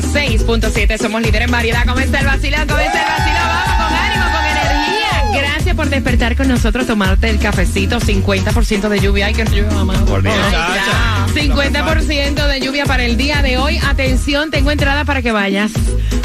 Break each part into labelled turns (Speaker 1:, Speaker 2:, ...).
Speaker 1: 106.7. Somos líderes en variedad. ¿Cómo está el vacilón? ¿Cómo está el vacilón? Vamos con ánimo, con. Gracias por despertar con nosotros, tomarte el cafecito. 50% de lluvia. Ay, que lluvia, mamá.
Speaker 2: Por.
Speaker 1: Ay, ya. 50% de lluvia para el día de hoy. Atención, tengo entrada para que vayas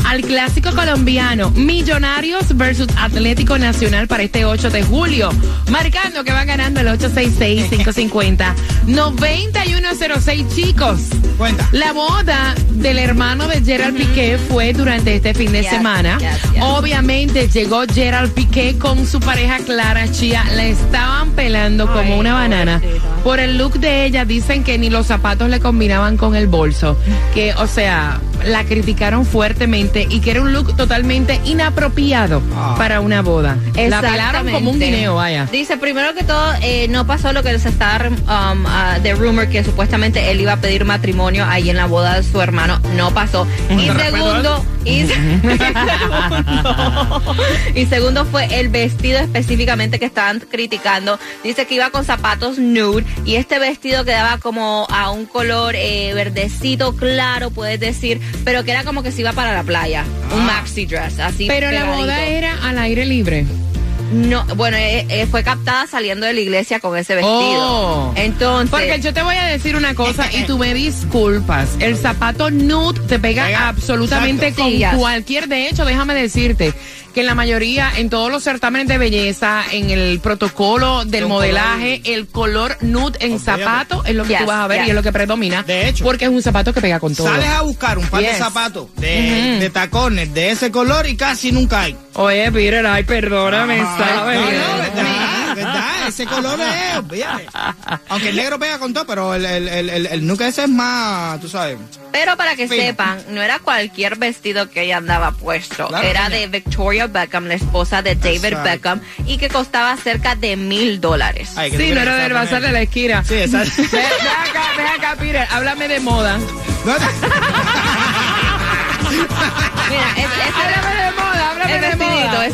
Speaker 1: al clásico colombiano Millonarios versus Atlético Nacional para este 8 de julio. Marcando que va ganando el 866-550-9106, chicos.
Speaker 2: Cuenta.
Speaker 1: La boda del hermano de Gerald Piqué fue durante este fin de
Speaker 3: Yes,
Speaker 1: semana.
Speaker 3: yes, yes.
Speaker 1: Obviamente llegó Gerald Piqué con su pareja Clara Chía. La estaban pelando como una banana. Por el look de ella dicen que ni los zapatos le combinaban con el bolso. Que, o sea, la criticaron fuertemente y que era un look totalmente inapropiado
Speaker 2: Ah.
Speaker 1: para una boda. La pelaron
Speaker 3: Exactamente.
Speaker 1: como un guineo, vaya.
Speaker 3: Dice, primero que todo, eh, no pasó lo que se está um, ah, de rumor que supuestamente él iba a pedir matrimonio ahí en la boda de su hermano. No pasó. Y segundo, y, segundo, y segundo fue el vestido específicamente que estaban criticando. Dice que iba con zapatos nude y este vestido quedaba como a un color eh, verdecito claro, puedes decir, pero que era como que se iba para la playa. Un maxi dress, así.
Speaker 1: Pero la boda era al aire libre.
Speaker 3: No, bueno, eh, eh, fue captada saliendo de la iglesia con ese vestido.
Speaker 1: Oh.
Speaker 3: Entonces,
Speaker 1: Porque yo te voy a decir una cosa y tú me disculpas. El zapato nude te pega,
Speaker 2: Pega,
Speaker 1: absolutamente
Speaker 3: exacto.
Speaker 1: con
Speaker 3: Sí,
Speaker 1: cualquier. De hecho, déjame decirte que en la mayoría, en todos los certámenes de belleza, en el protocolo del modelaje, el color nude en
Speaker 2: Olvídate.
Speaker 1: zapato es lo que
Speaker 3: Yes,
Speaker 1: tú vas a ver
Speaker 3: yes.
Speaker 1: y es lo que predomina.
Speaker 2: De hecho.
Speaker 1: Porque es un zapato que pega con todo.
Speaker 2: Sales a buscar un par de zapatos de, de tacones de ese color y casi nunca hay.
Speaker 1: Oye, Peter, ay, perdóname,
Speaker 2: Ah,
Speaker 1: ¿sabes?
Speaker 2: No, no. Ese color es, olvídate. Aunque el negro pega con todo, pero el, el, el, el, el nuke ese es más, tú sabes.
Speaker 3: pero para que
Speaker 2: Fino.
Speaker 3: sepan, no era cualquier vestido que ella andaba puesto.
Speaker 2: Claro,
Speaker 3: era de Victoria Beckham, la esposa de David
Speaker 2: Exacto.
Speaker 3: Beckham, y que costaba cerca de mil dólares.
Speaker 1: Sí, no era del bazar de la esquina.
Speaker 2: Sí, exacto.
Speaker 1: Ve, ve acá, ve acá, Peter, háblame de moda.
Speaker 2: No,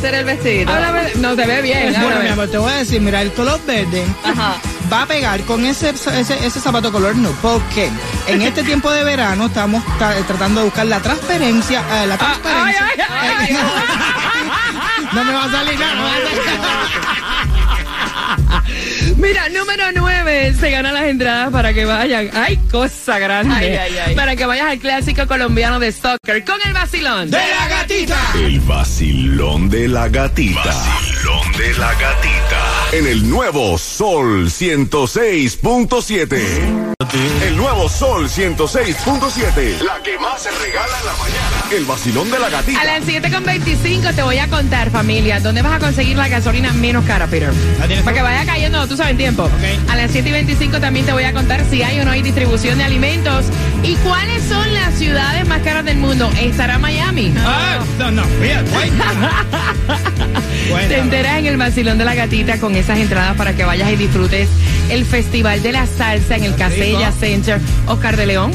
Speaker 3: el.
Speaker 1: Háblame de- No, te ve bien.
Speaker 2: Bueno,
Speaker 1: háblame.
Speaker 2: mi amor, te voy a decir, mira, el color verde
Speaker 3: Ajá.
Speaker 2: va a pegar con ese, ese, ese zapato color nude. Porque en este tiempo de verano estamos ta- tratando de buscar la transparencia. eh, la
Speaker 1: Ah,
Speaker 2: transparencia.
Speaker 1: ay, ay, ay, ay.
Speaker 2: No me va a salir nada, no me va a salir
Speaker 1: Mira, número 9 se ganan las entradas para que vayan. ¡Ay, cosa grande!
Speaker 3: Ay, ay, ay.
Speaker 1: Para que vayas al clásico colombiano de soccer con el vacilón.
Speaker 2: ¡De la gatita!
Speaker 4: El vacilón de la gatita. Vacilón de la gatita. En el nuevo Sol 106.7. El nuevo Sol 106.7. La que más se regala en la mañana. El vacilón de la
Speaker 1: A
Speaker 4: gatita.
Speaker 1: las 7.25 te voy a contar, familia, dónde vas a conseguir la gasolina menos cara, Peter.
Speaker 2: ¿La tienes
Speaker 1: Para que vaya cayendo, tú sabes, en tiempo.
Speaker 2: Ok.
Speaker 1: A las 7.25 también te voy a contar si hay o no hay distribución de alimentos y cuáles son las ciudades más caras del mundo. ¿Estará Miami?
Speaker 2: Ah, no, no, fíjate.
Speaker 1: Te
Speaker 2: Cuéntame.
Speaker 1: enteras en el vacilón de la gatita con esas entradas para que vayas y disfrutes el Festival de la Salsa en el Casella Center Oscar de León.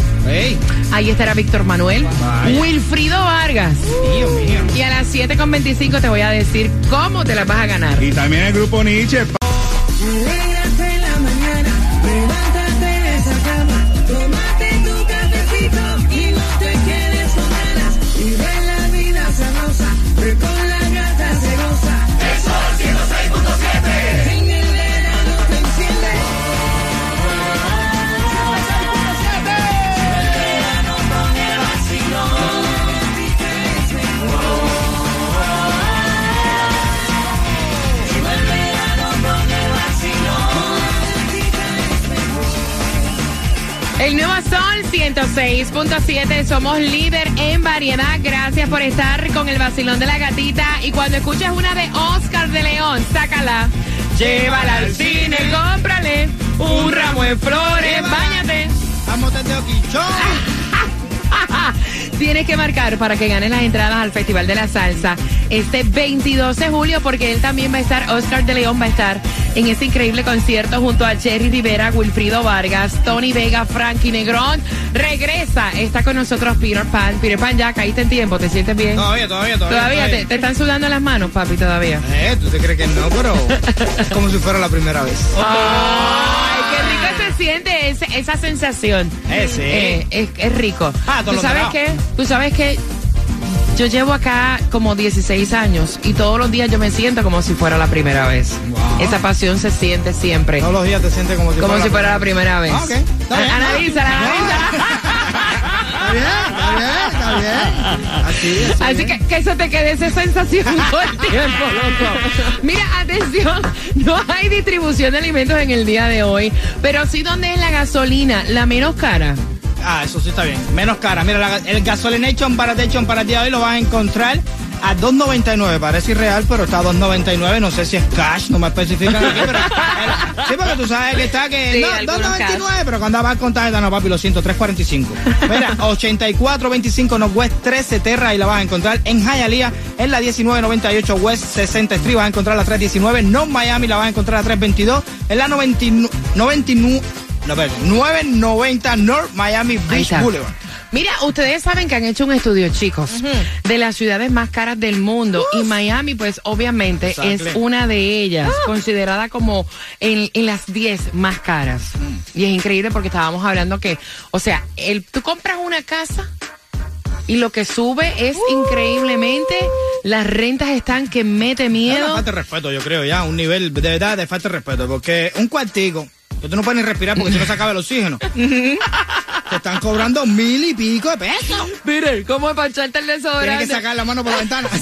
Speaker 1: Ahí estará Víctor Manuel,
Speaker 2: Vaya.
Speaker 1: Wilfrido Vargas.
Speaker 2: mío.
Speaker 1: Y a las 7.25 te voy a decir cómo te las vas a ganar.
Speaker 5: Y también el grupo Nietzsche.
Speaker 6: 106.7,
Speaker 1: somos líder en variedad. Gracias por estar con el vacilón de la gatita. Y cuando escuches una de Oscar de León, sácala. Llévala al cine, cómprale un ramo de flores, báñate.
Speaker 2: Vamos desde
Speaker 1: Tienes que marcar para que ganes las entradas al Festival de la Salsa este 22 de julio, porque él también va a estar, Oscar de León va a estar en ese increíble concierto junto a Jerry Rivera, Wilfrido Vargas, Tony Vega, Frankie Negrón. Regresa, está con nosotros Peter Pan. Peter Pan, ya caíste en tiempo, ¿te sientes bien?
Speaker 2: Todavía, todavía, todavía.
Speaker 1: Todavía te, te están sudando las manos, papi, todavía.
Speaker 2: Eh, tú te crees que no, pero es como si fuera la primera vez.
Speaker 1: Ay, qué rico se siente esa sensación.
Speaker 2: Eh, sí.
Speaker 1: Eh, es, es rico.
Speaker 2: Ah,
Speaker 1: ¿Tú sabes qué? Tú sabes que yo llevo acá como 16 años y todos los días yo me siento como si fuera la primera vez.
Speaker 2: Wow.
Speaker 1: Esa pasión se siente siempre.
Speaker 2: Todos los días te sientes como si
Speaker 1: Como
Speaker 2: fuera
Speaker 1: si fuera la primera vez.
Speaker 2: Ah, ok. Está bien.
Speaker 1: A- Analízala,
Speaker 2: No.
Speaker 1: analízala.
Speaker 2: Está bien, está bien, está bien. Así, así.
Speaker 1: Así que que eso te quede esa sensación todo el tiempo, loco. Mira, atención, no hay distribución de alimentos en el día de hoy, pero sí donde es la gasolina, la menos cara.
Speaker 2: Ah, eso sí está bien. Menos cara. Mira, la- el Gasolination Baratation para el día de hoy lo vas a encontrar a 2.99. Parece irreal, pero está a 2.99. No sé si es cash, no me especifican aquí, pero... el- sí, porque tú sabes que está que...
Speaker 3: Sí,
Speaker 2: no,
Speaker 3: algunos
Speaker 2: 2.99, pero cuando vas con tarjeta, no, papi, lo siento, 3.45. Mira, 8425 Northwest 13 Terra y la vas a encontrar en Hialeah, en la 1998 West 60 Street, vas a encontrar la 319. North Miami la vas a encontrar a 322. En la 99... 99 no, espérate, 990 North Miami Beach. Boulevard.
Speaker 1: Mira, ustedes saben que han hecho un estudio, chicos, de las ciudades más caras del mundo. Y Miami, pues obviamente es una de ellas, considerada como en, en las 10 más caras. Y es increíble porque estábamos hablando que, o sea, el, tú compras una casa y lo que sube es increíblemente, las rentas están que mete
Speaker 2: Es una
Speaker 1: miedo.
Speaker 2: falta de respeto, yo creo, ya, un nivel de verdad de falta de respeto, porque un cuartico, tú no puedes ni respirar porque si no se acaba el oxígeno, te están cobrando mil y pico de pesos.
Speaker 1: Miren, ¿cómo para echarte el
Speaker 2: Tienes
Speaker 1: desodorante?
Speaker 2: que sacar la mano por la ventana.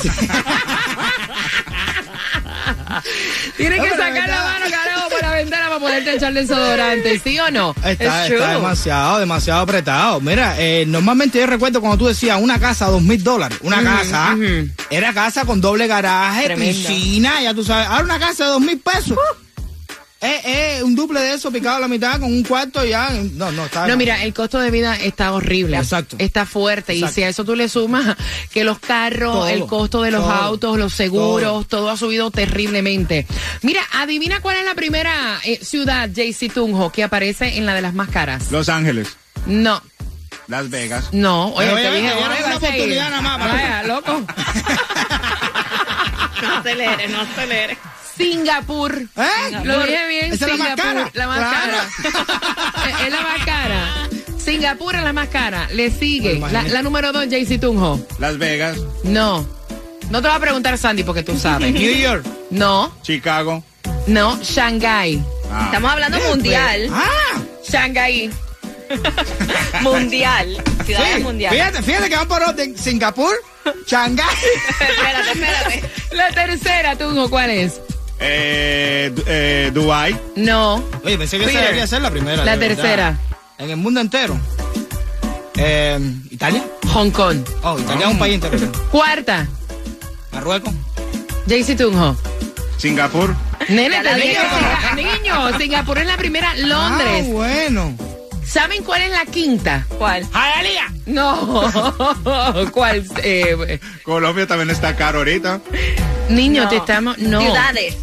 Speaker 1: Tienes
Speaker 2: No,
Speaker 1: que sacar la mano, carajo, por la ventana para poderte echar desodorante, ¿sí o no?
Speaker 2: Está, está demasiado, demasiado apretado. Mira, eh, normalmente yo recuerdo cuando tú decías una casa, dos mil dólares. Una casa, era casa con doble garaje,
Speaker 1: Tremendo.
Speaker 2: piscina, ya tú sabes. Ahora una casa de dos mil pesos. Es es un duple de eso picado a la mitad con un cuarto ya. No, no, está.
Speaker 1: No, mira, el costo de vida está horrible.
Speaker 2: Exacto.
Speaker 1: Está fuerte. Y si a eso tú le sumas que los carros,
Speaker 2: Todo,
Speaker 1: el costo de los
Speaker 2: todo,
Speaker 1: autos, los seguros, todo. ha subido terriblemente. Mira, adivina cuál es la primera eh, ciudad, JC Tunjo, que aparece en la de las más caras.
Speaker 5: Los Ángeles,
Speaker 1: No,
Speaker 5: Las Vegas.
Speaker 1: no. Oye,
Speaker 2: Pero
Speaker 1: te
Speaker 2: oye,
Speaker 1: dije,
Speaker 2: oye,
Speaker 1: "Ay,
Speaker 2: era una
Speaker 1: vas a ir".
Speaker 2: oportunidad nada más, para-
Speaker 1: Vaya, loco.
Speaker 3: No acelere, no acelere.
Speaker 1: Singapur.
Speaker 2: ¿Eh?
Speaker 1: Lo dije bien,
Speaker 2: Esa es la más
Speaker 1: Singapur,
Speaker 2: cara.
Speaker 1: la más
Speaker 2: Claro.
Speaker 1: cara. es la más cara. Singapur es la más cara. Le sigue.
Speaker 2: Pues
Speaker 1: La, número dos, JC Tunjo.
Speaker 5: Las Vegas,
Speaker 1: No. No te va a preguntar Sandy porque tú sabes.
Speaker 2: New York.
Speaker 1: No,
Speaker 5: Chicago.
Speaker 1: no, Shanghai.
Speaker 5: Ah,
Speaker 3: Estamos hablando mundial.
Speaker 2: Ah,
Speaker 1: Shanghai.
Speaker 3: Mundial. Ciudades
Speaker 2: sí.
Speaker 3: mundiales.
Speaker 2: Fíjate, fíjate que van por orden. Singapur, Shanghái.
Speaker 3: espérate, espérate.
Speaker 1: La tercera, Tunjo, ¿cuál es?
Speaker 5: Eh, eh, Dubai.
Speaker 1: No.
Speaker 2: Oye, pensé que esa
Speaker 1: Peter.
Speaker 2: debería ser la primera.
Speaker 1: La tercera.
Speaker 2: En el mundo entero. Eh, ¿Italia?
Speaker 1: Hong Kong.
Speaker 2: Oh, Italia es un país entero.
Speaker 1: Cuarta,
Speaker 2: Marruecos.
Speaker 1: JC Tunjo.
Speaker 5: Singapur.
Speaker 1: Nene, te dije Singa- Niño, Singapur es la primera, Londres.
Speaker 2: Ah, bueno.
Speaker 1: ¿Saben cuál es la quinta?
Speaker 3: ¿Cuál?
Speaker 2: ¡Jalía!
Speaker 1: No. ¿Cuál? Eh,
Speaker 5: Colombia también está caro ahorita.
Speaker 1: niño,
Speaker 3: No.
Speaker 1: te estamos. No.
Speaker 3: Ciudades.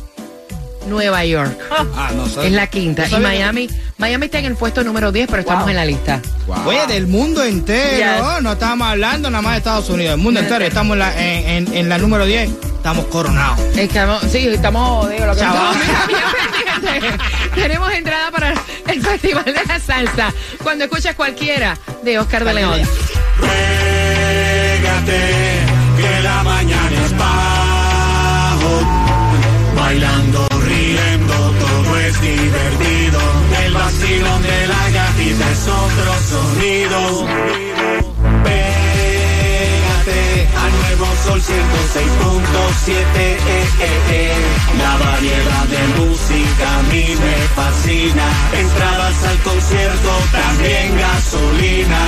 Speaker 1: Nueva York.
Speaker 2: Ah, no sé.
Speaker 1: Es la quinta.
Speaker 2: No
Speaker 1: Y Miami, Miami está en el puesto número 10, pero estamos
Speaker 3: Wow.
Speaker 1: en la lista.
Speaker 5: Wow.
Speaker 2: Oye, del mundo entero,
Speaker 1: Yes.
Speaker 2: no estamos hablando nada más de Estados Unidos, del mundo entero, estamos en la, en, en- en la número 10, estamos coronados.
Speaker 1: Estamos, sí, estamos, digo, lo que. Tenemos entrada para el Festival de la Salsa. Cuando escuches cualquiera de Oscar de León.
Speaker 7: 7, eh, eh, eh. La variedad de música a mí me fascina. Entradas al concierto, también gasolina.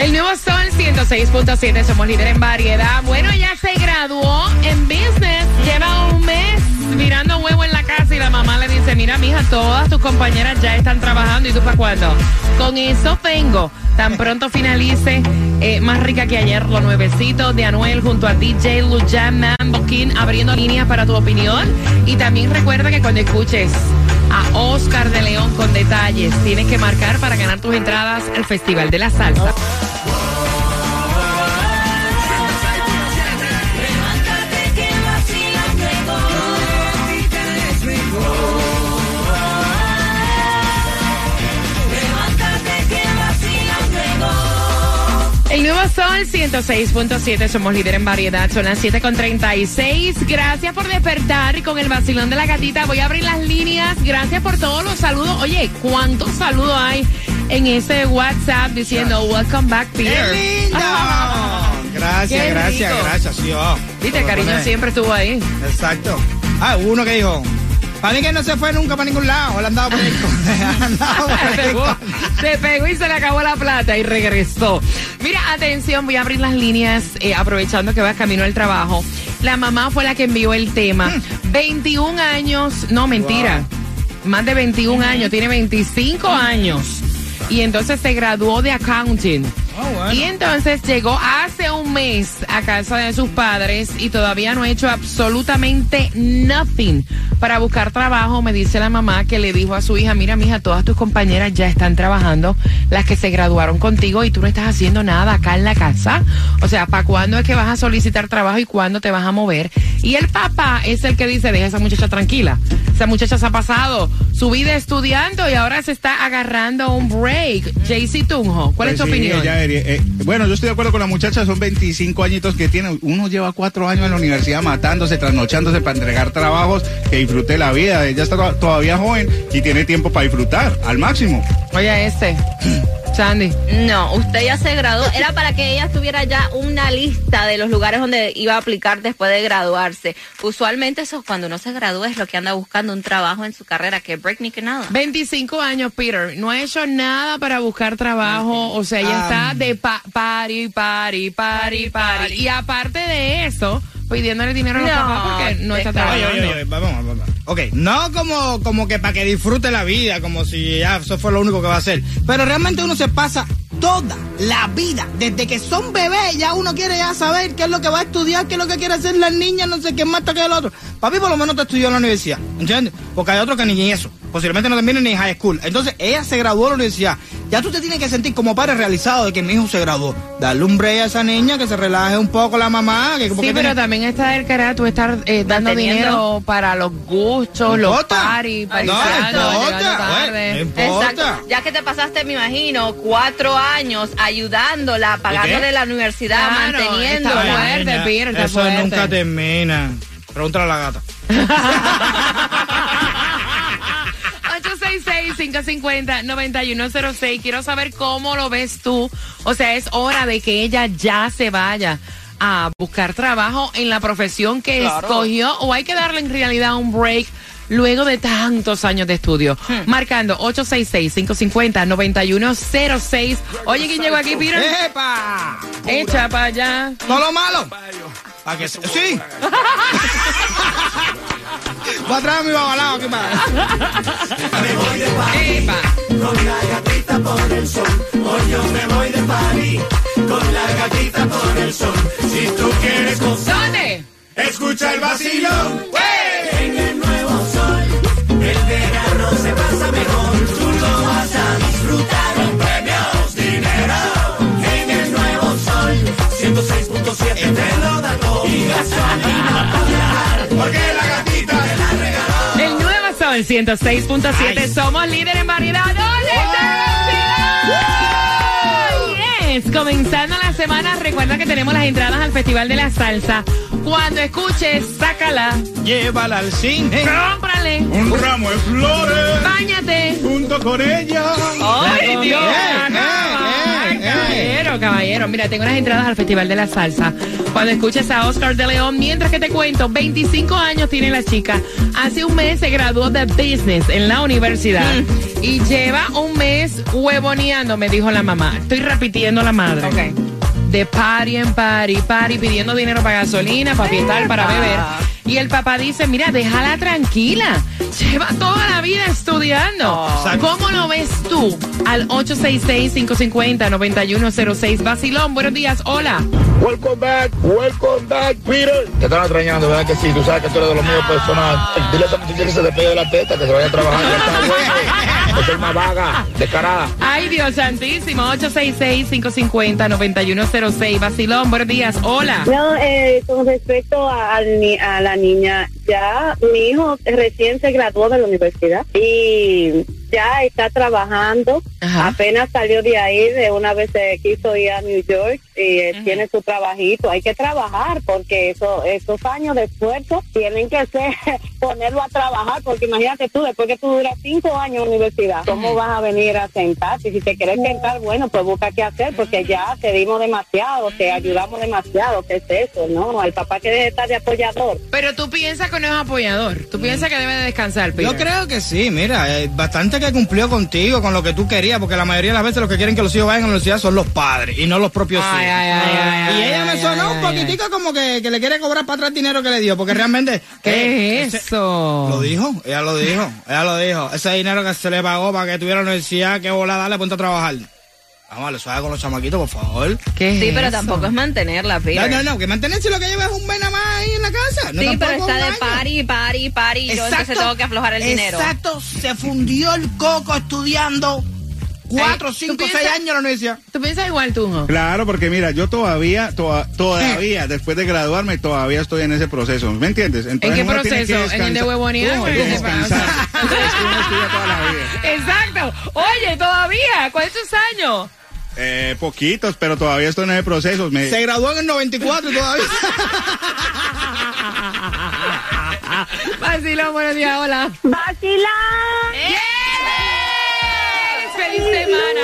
Speaker 1: El nuevo Sol 106.7, somos líder en variedad. Bueno, ya se graduó en business, lleva un mes mirando huevo en la casa y la mamá le dice, mira, mija, todas tus compañeras ya están trabajando y tú para cuándo. Con eso vengo, tan pronto finalice eh, más rica que ayer, los nuevecitos de Anuel junto a DJ Lujan Mambo King abriendo líneas para tu opinión. Y también recuerda que cuando escuches a Oscar de León con detalles, tienes que marcar para ganar tus entradas al Festival de la Salsa. Sol 106.7, somos líder en variedad, son las 7.36. Gracias por despertar y con el vacilón de la gatita voy a abrir las líneas. Gracias por todos los saludos. Oye, ¿cuántos saludos hay en ese WhatsApp diciendo Welcome back, Peter?
Speaker 2: ¡Qué lindo! Gracias,
Speaker 1: Qué
Speaker 2: gracias,
Speaker 1: rico.
Speaker 2: gracias. Sí, oh.
Speaker 1: Viste, cariño siempre estuvo ahí.
Speaker 2: Exacto. Ah, uno que dijo, para mí que no se fue nunca para ningún lado, él andaba por por
Speaker 1: se, pegó,
Speaker 2: con-
Speaker 1: se pegó y se le acabó la plata y regresó. Mira, atención, voy a abrir las líneas eh, aprovechando que va camino al trabajo. La mamá fue la que envió el tema. 21 años, no, mentira. Más de 21 años, tiene 25 años. Y entonces se graduó de accounting.
Speaker 2: Ah, bueno.
Speaker 1: Y entonces llegó hace un mes a casa de sus padres y todavía no ha hecho absolutamente nothing para buscar trabajo. Me dice la mamá que le dijo a su hija, mira, mija, todas tus compañeras ya están trabajando, las que se graduaron contigo y tú no estás haciendo nada acá en la casa. O sea, ¿para cuándo es que vas a solicitar trabajo y cuándo te vas a mover? Y el papá es el que dice, deja a esa muchacha tranquila. Esa muchacha se ha pasado su vida estudiando y ahora se está agarrando un break. Jaycee Tunjo, ¿cuál es
Speaker 5: Pues
Speaker 1: tu
Speaker 5: sí,
Speaker 1: opinión?
Speaker 5: ella eh, bueno, yo estoy de acuerdo con la muchacha, son 25 añitos que tiene. Uno lleva cuatro años en la universidad matándose, trasnochándose para entregar trabajos, que disfrute la vida. Ella está to- todavía joven y tiene tiempo para disfrutar al máximo.
Speaker 1: Oye, este. Sandy.
Speaker 3: No, usted ya se graduó. Era para que ella tuviera ya una lista de los lugares donde iba a aplicar después de graduarse. Usualmente eso cuando uno se gradúa es lo que anda buscando un trabajo en su carrera, que break ni que nada.
Speaker 1: 25 años, Peter. No ha hecho nada para buscar trabajo. O sea, ella está de pa party, party, party, party. Y aparte de eso, pidiéndole dinero a los
Speaker 3: No,
Speaker 1: papás porque no está
Speaker 3: descarado.
Speaker 2: Oye,
Speaker 1: trabajando.
Speaker 2: oye, oye, vamos, vamos. Ok, no como, como que para que disfrute la vida, como si ya eso fue lo único que va a hacer. Pero realmente uno se pasa toda la vida, desde que son bebés, ya uno quiere ya saber qué es lo que va a estudiar, qué es lo que quiere hacer las niñas, no sé qué más que el otro. Papi por lo menos te estudió en la universidad, ¿entiendes? Porque hay otros que ni eso, posiblemente no terminen ni high school. Entonces ella se graduó de la universidad. Ya tú te tienes que sentir como padre realizado de que mi hijo se graduó. Darle un break a esa niña, que se relaje un poco la mamá. Que,
Speaker 1: Sí, pero
Speaker 2: tiene-
Speaker 1: también está el cara tú estar eh, dando
Speaker 3: Manteniendo.
Speaker 1: dinero para los gustos, los
Speaker 2: importa.
Speaker 1: party,
Speaker 2: No
Speaker 1: tarde.
Speaker 3: Exacto. Ya que te pasaste, me imagino, cuatro años ayudándola, pagándole la universidad,
Speaker 1: Claro,
Speaker 3: manteniéndola.
Speaker 1: está fuerte,
Speaker 2: Niña,
Speaker 1: Peter, está
Speaker 2: Eso
Speaker 1: fuerte.
Speaker 2: nunca termina. Pregúntale a la gata.
Speaker 1: 866-550-9106. Quiero saber cómo lo ves tú. O sea, es hora de que ella ya se vaya a buscar trabajo en la profesión que escogió o hay que darle en realidad un break luego de tantos años de estudio. Marcando 866-550-9106. Oye, ¿quién llegó aquí, Peter?
Speaker 2: ¡Epa!
Speaker 1: Echa para allá.
Speaker 2: ¿No lo malo? ¿Para que se- ¡Sí! Va a traer mi babalao aquí para...
Speaker 1: Epa.
Speaker 7: Si tú quieres gozar, escucha el vacilón. En nuevo Sol 106.7.
Speaker 1: Somos líder en variedad. ¿Dónde está Yes. Comenzando la semana, recuerda que tenemos las entradas al Festival de la Salsa. Cuando escuches, sácala,
Speaker 2: Llévala al cine.
Speaker 1: cómprale,
Speaker 5: Un ramo de flores
Speaker 1: báñate.
Speaker 5: junto con ella.
Speaker 1: ¡Ay, Dios! Caballero, caballero. Mira, tengo unas entradas al Festival de la Salsa. Cuando escuches a Oscar de León, mientras que te cuento, 25 años tiene la chica. Hace un mes se graduó de Business en la universidad. Y lleva un mes huevoneando, me dijo la mamá. Estoy repitiendo la madre.
Speaker 3: Ok.
Speaker 1: De party en party, party, pidiendo dinero para gasolina, para fiestar, para beber. Y el papá dice, mira, déjala tranquila. Lleva toda la vida estudiando. ¿Cómo lo ves tú? Al 866-550-9106. Vacilón, buenos días. Hola.
Speaker 8: Welcome back, welcome back, Peter. Te están extrañando, ¿verdad que sí? Tú sabes que tú eres de los míos personal. Dile a esa muchacha que se despegue de la teta, que se vaya a trabajar. Es el más vaga, descarada.
Speaker 1: Ay, Dios santísimo. 866-550-9106. Vacilón, buenos días. Hola.
Speaker 9: No, eh, con respecto a, a la niña, ya mi hijo recién se graduó de la universidad y ya está trabajando.
Speaker 1: Ajá.
Speaker 9: Apenas salió de ahí, de una vez se quiso ir a New York y eh, tiene su trabajito. Hay que trabajar porque eso, esos años de esfuerzo tienen que ser ponerlo a trabajar porque imagínate tú, después que tú duras cinco años en la universidad, ¿cómo vas a venir a sentarte? Si te quieres sentar, bueno, pues busca qué hacer porque ya te dimos demasiado, te ayudamos demasiado, ¿qué es eso? No, el papá que debe estar de apoyador.
Speaker 1: Pero tú piensas que no es apoyador. Tú piensas que debe de descansar, Peter.
Speaker 2: Yo creo que sí, mira, eh, bastante que cumplió contigo, con lo que tú querías, porque la mayoría de las veces los que quieren que los hijos vayan a la universidad son los padres y no los propios hijos.
Speaker 1: ay, ay, ay,
Speaker 2: y ella me sonó un poquitico como que, que le quiere cobrar para atrás el dinero que le dio, porque realmente...
Speaker 1: ¿Qué
Speaker 2: eh,
Speaker 1: es eso?
Speaker 2: Lo dijo, ella lo dijo, ella lo dijo. Ese dinero que se le pagó para que tuviera la universidad, que bola, dale, ponte a trabajar. Vamos, le suave con los chamaquitos, por favor.
Speaker 1: ¿Qué es
Speaker 3: Sí, pero
Speaker 1: eso?
Speaker 3: tampoco es mantenerla,
Speaker 2: No,
Speaker 3: Peter.
Speaker 2: no, no, que mantenerse lo que lleva es un mes nada más ahí en la casa. No,
Speaker 3: sí, pero está de party, party. y Yo entonces tengo que aflojar el dinero.
Speaker 2: Exacto, se fundió el coco estudiando cuatro,
Speaker 1: Ey, ¿tú
Speaker 2: cinco,
Speaker 1: piensas-
Speaker 2: seis años en la universidad.
Speaker 1: ¿Tú piensas igual, tú, no?
Speaker 5: Claro, porque mira, yo todavía, todavía, después de graduarme, todavía estoy en ese proceso. ¿Me entiendes?
Speaker 1: ¿En qué proceso? ¿En el de
Speaker 5: descansar.
Speaker 1: huevonear
Speaker 5: No,
Speaker 1: o en el de
Speaker 5: descansar. Es que uno estudia toda la vida.
Speaker 1: Exacto. Oye, todavía. ¿Cuántos años?
Speaker 5: Eh, poquitos, pero todavía estoy en ese proceso. Me-
Speaker 2: Se graduó en el 94 y todavía.
Speaker 1: Vacilón, buenos días, hola.
Speaker 9: ¡Vacilán!
Speaker 1: ¡Eh! ¡Feliz semana!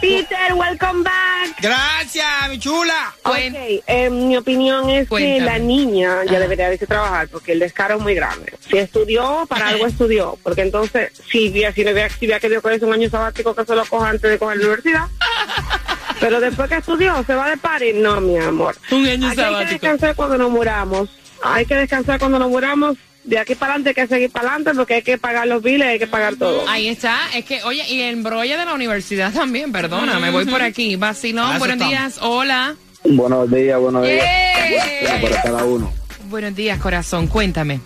Speaker 9: Peter, welcome back.
Speaker 2: Gracias, mi chula.
Speaker 1: Cuen-
Speaker 9: Ok, eh, mi opinión es
Speaker 1: Cuéntame.
Speaker 9: que la niña ya debería irse a trabajar porque el descaro es muy grande. Si estudió, para algo estudió. Porque entonces, si había, si había, si había querido cogerse un año sabático, que se lo coja antes de coger la universidad. Pero después que estudió, se va de party. No, mi amor.
Speaker 1: Un año
Speaker 9: Aquí hay que
Speaker 1: sabático.
Speaker 9: descansar cuando nos muramos. Hay que descansar cuando nos muramos. De aquí para adelante hay que seguir para adelante porque hay que pagar los biles, hay que pagar todo.
Speaker 1: Ahí está. Es que, oye, y el embrollo de la universidad también, perdona, me voy por aquí. Vacilón, buenos
Speaker 2: estamos.
Speaker 1: días, hola.
Speaker 8: Buenos días, buenos días.
Speaker 1: ¡Eh!
Speaker 8: Para cada uno.
Speaker 1: Buenos días, corazón, cuéntame.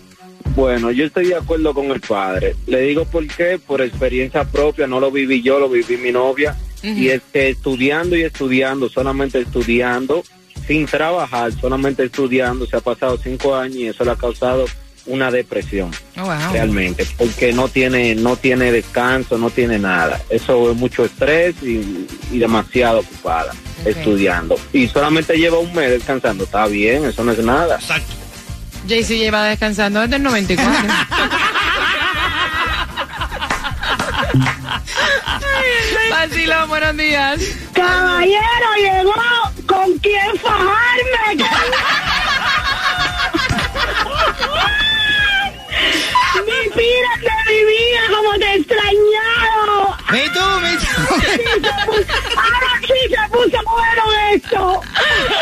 Speaker 8: Bueno, yo estoy de acuerdo con el padre. Le digo por qué, por experiencia propia, no lo viví yo, lo viví mi novia. Y es que estudiando y estudiando, solamente estudiando, sin trabajar, solamente estudiando, se ha pasado cinco años y eso le ha causado una depresión,
Speaker 1: Oh, wow.
Speaker 8: realmente, porque no tiene, no tiene descanso, no tiene nada. Eso es mucho estrés y, y demasiado ocupada estudiando. Y solamente lleva un mes descansando, está bien, eso no es nada.
Speaker 2: Exacto.
Speaker 1: JC lleva descansando desde el 94. Vacilón, buenos días.
Speaker 9: Caballero, llegó con quién fajarme. vida, como te he extrañado.
Speaker 2: Me tú, me tú.
Speaker 9: Ahora sí se puso bueno esto.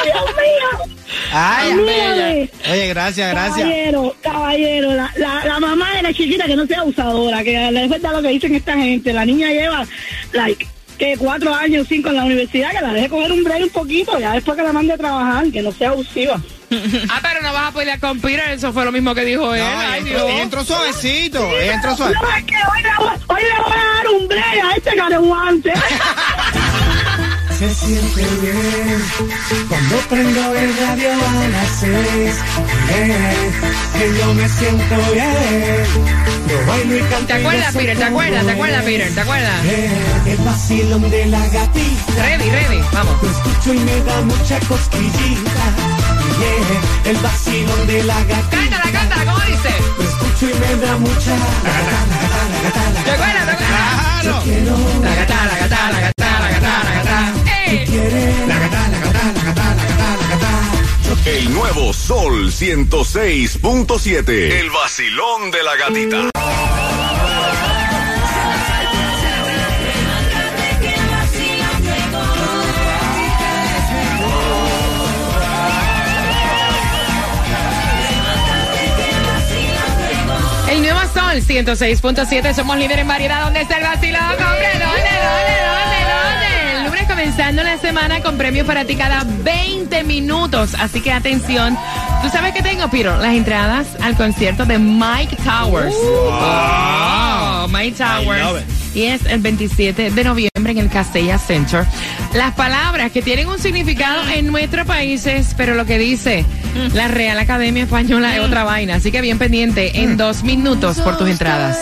Speaker 9: Dios mío.
Speaker 2: Ay,
Speaker 9: Mírame.
Speaker 2: Oye, gracias, gracias.
Speaker 9: Caballero, caballero, la, la, la mamá de la chiquita que no sea abusadora, que es verdad lo que dicen esta gente. La niña lleva, like, que cuatro años, cinco en la universidad, que la deje coger un break un poquito, ya después que la mande a trabajar, que no sea abusiva.
Speaker 1: Ah, pero no vas a pelear con Peter, eso fue lo mismo que dijo él.
Speaker 2: No,
Speaker 1: Ay,
Speaker 2: entró,
Speaker 1: Dios.
Speaker 2: entró suavecito. Entró suave.
Speaker 9: No, es que hoy le, voy, hoy le voy a dar un break a este careguante.
Speaker 7: Se siente bien cuando prendo el radio a las seis. Que yo me siento bien. Yo bailo y canto.
Speaker 1: ¿Te acuerdas, Peter? ¿Te acuerdas? ¿Te acuerdas. Peter? ¿Te acuerdas?
Speaker 7: El vacilón de la gatita.
Speaker 1: Ready, ready, vamos.
Speaker 7: Lo escucho y me da mucha cosquillita. Yeah, el vacilón de la gatita.
Speaker 1: Cántala, cántala, ¿cómo dice?
Speaker 7: Lo escucho y me da mucha. La gata, la gata, la gata, la
Speaker 1: ¿Te
Speaker 7: gata.
Speaker 1: acuerdas? ¿Te acuerdas?
Speaker 2: Claro.
Speaker 7: Quiero
Speaker 1: La gata, la gata, la gata, la gata, la gata.
Speaker 7: La gata, la gata, la gata, la gata, la gata.
Speaker 4: El nuevo Sol 106.7. El vacilón de la gatita.
Speaker 1: Sol 106.7. Somos líderes en variedad. ¿Dónde está el vacilón? Hombre, ¿dónde, dónde, dónde, dónde? El lunes comenzando la semana con premios para ti cada 20 minutos. Así que atención. ¿Tú sabes qué tengo, Piro? Las entradas al concierto de Mike Towers. Oh, Mike Towers. Y es el 27 de noviembre en el Castella Center. Las palabras que tienen un significado en nuestros países, pero lo que dice la Real Academia Española es otra vaina. Así que bien pendiente en dos minutos por tus entradas.